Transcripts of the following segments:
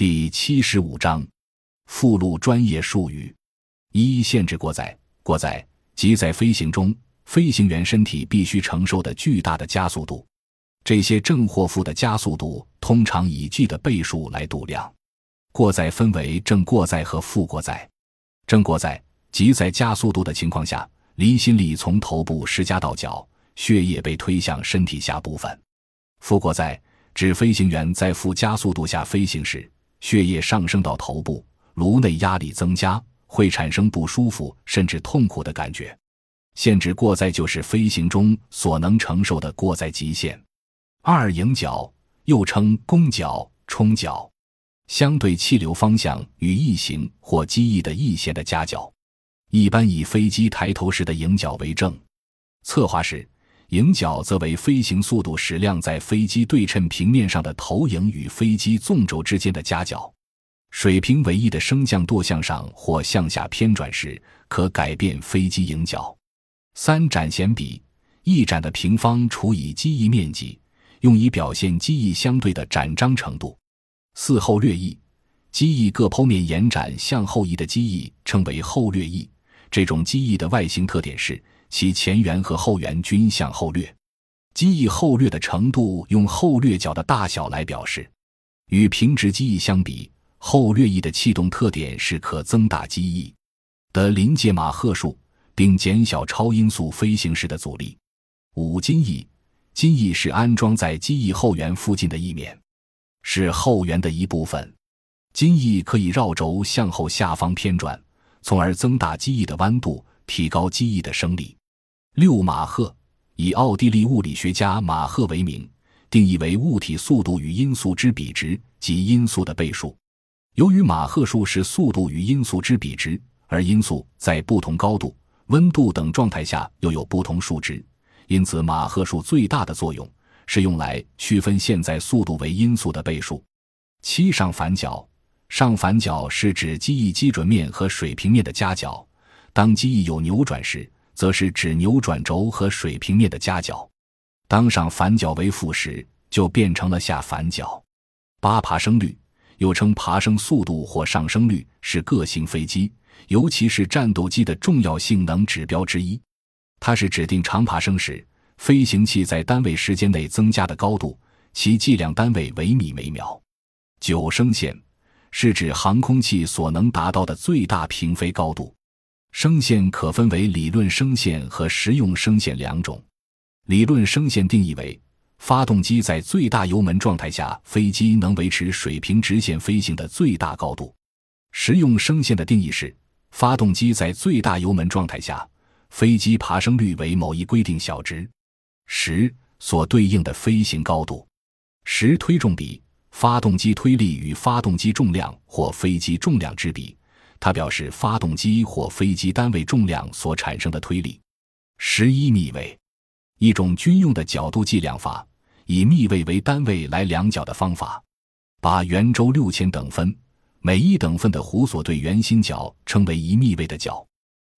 第七十五章附录专业术语：一、限制过载。过载即在飞行中，飞行员身体必须承受的巨大的加速度。这些正或负的加速度通常以 g 的倍数来度量。过载分为正过载和负过载。正过载即在加速度的情况下，离心力从头部施加到脚，血液被推向身体下部分。负过载指飞行员在负加速度下飞行时。血液上升到头部，颅内压力增加，会产生不舒服甚至痛苦的感觉。限制过载就是飞行中所能承受的过载极限。二迎角又称弓角、冲角，相对气流方向与翼形或机翼的翼线的夹角，一般以飞机抬头时的迎角为正。侧滑时，迎角则为飞行速度矢量在飞机对称平面上的投影与飞机纵轴之间的夹角。水平尾翼的升降舵向上或向下偏转时，可改变飞机迎角。三展弦比，翼展的平方除以机翼面积，用以表现机翼相对的展张程度。四后掠翼，机翼各剖面延展向后翼的机翼称为后掠翼。这种机翼的外形特点是。其前缘和后缘均向后掠，机翼后掠的程度用后掠角的大小来表示。与平直机翼相比，后掠翼的气动特点是可增大机翼的临界马赫数，并减小超音速飞行时的阻力。五襟翼，襟翼是安装在机翼后缘附近的翼面，是后缘的一部分。襟翼可以绕轴向后下方偏转，从而增大机翼的弯度，提高机翼的升力。六马赫以奥地利物理学家马赫为名，定义为物体速度与音速之比值及音速的倍数。由于马赫数是速度与音速之比值，而音速在不同高度、温度等状态下又有不同数值，因此马赫数最大的作用是用来区分现在速度为音速的倍数。七上反角，上反角是指机翼基准面和水平面的夹角，当机翼有扭转时。则是指扭转轴和水平面的夹角，当上反角为负时，就变成了下反角。八爬升率又称爬升速度或上升率，是各型飞机，尤其是战斗机的重要性能指标之一。它是指定长爬升时飞行器在单位时间内增加的高度，其计量单位为米每秒。九升线是指航空器所能达到的最大平飞高度。升限可分为理论升限和实用升限两种。理论升限定义为发动机在最大油门状态下，飞机能维持水平直线飞行的最大高度。实用升限的定义是发动机在最大油门状态下，飞机爬升率为某一规定小值，十所对应的飞行高度。十推重比，发动机推力与发动机重量或飞机重量之比。它表示发动机或飞机单位重量所产生的推力。十一密位，一种军用的角度计量法，以密位为单位来量角的方法。把圆周六千等分，每一等分的弧所对圆心角称为一密位的角。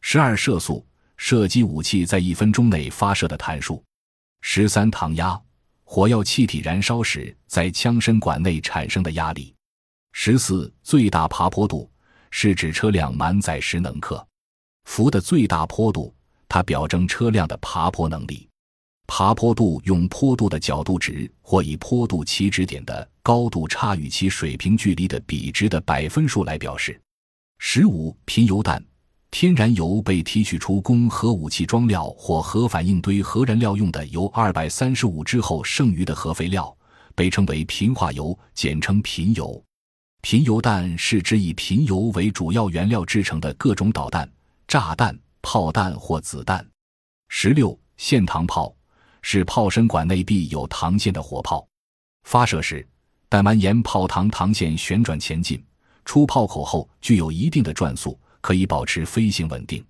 十二射速，射击武器在一分钟内发射的弹数。十三膛压，火药气体燃烧时在枪身管内产生的压力。十四最大爬坡度。是指车辆满载时能克服的最大坡度，它表征车辆的爬坡能力。爬坡度用坡度的角度值或以坡度起止点的高度差与其水平距离的比值的百分数来表示。十五贫铀弹，天然油被提取出供核武器装料或核反应堆核燃料用的油二百三十五之后剩余的核废料，被称为贫化油，简称贫铀。贫铀弹是指以贫铀为主要原料制成的各种导弹、炸弹、炮弹或子弹。十六线膛炮是炮身管内壁有膛线的火炮，发射时弹丸沿炮膛膛线旋转前进，出炮口后具有一定的转速，可以保持飞行稳定。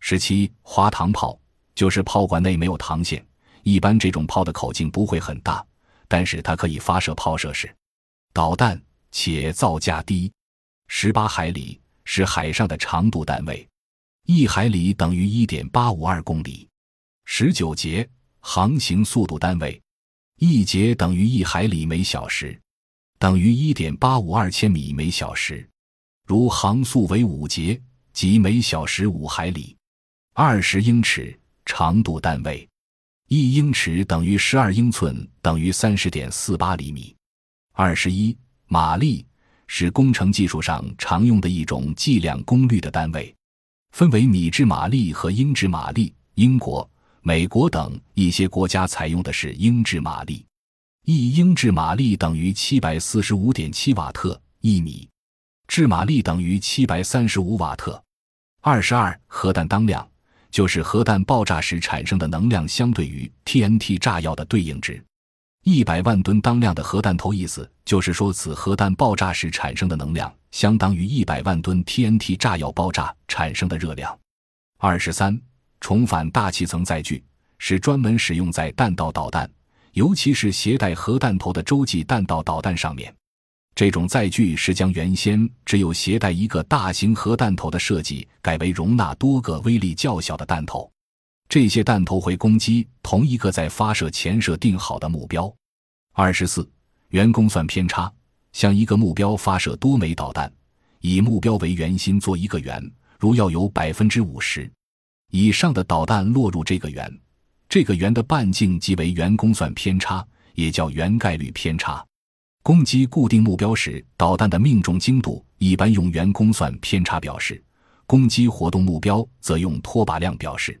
十七滑膛炮就是炮管内没有膛线，一般这种炮的口径不会很大，但是它可以发射炮射时导弹。且造价低，十八海里是海上的长度单位，一海里等于一点八五二公里。十九节航行速度单位，一节等于一海里每小时。等于一点八五二千米每小时。如航速为五节，即每小时五海里。二十英尺长度单位，一英尺等于十二英寸，等于三十点四八厘米。二十一马力是工程技术上常用的一种计量功率的单位，分为米制马力和英制马力。英国、美国等一些国家采用的是英制马力。一英制马力等于七百四十五点七瓦特一米，制马力等于七百三十五瓦特。二十二核弹当量就是核弹爆炸时产生的能量相对于 TNT 炸药的对应值。一百万吨当量的核弹头，意思就是说，此核弹爆炸时产生的能量相当于一百万吨 TNT 炸药爆炸产生的热量。二十三重返大气层载具是专门使用在弹道导弹。尤其是携带核弹头的洲际弹道导弹上面，这种载具是将原先只有携带一个大型核弹头的设计改为容纳多个威力较小的弹头。这些弹头会攻击同一个在发射前设定好的目标。二十四，圆公算偏差，向一个目标发射多枚导弹，以目标为圆心做一个圆，如要有百分之五十以上的导弹落入这个圆。这个圆的半径即为圆公算偏差，也叫圆概率偏差。攻击固定目标时，导弹的命中精度一般用圆公算偏差表示；攻击活动目标则用拖把量表示。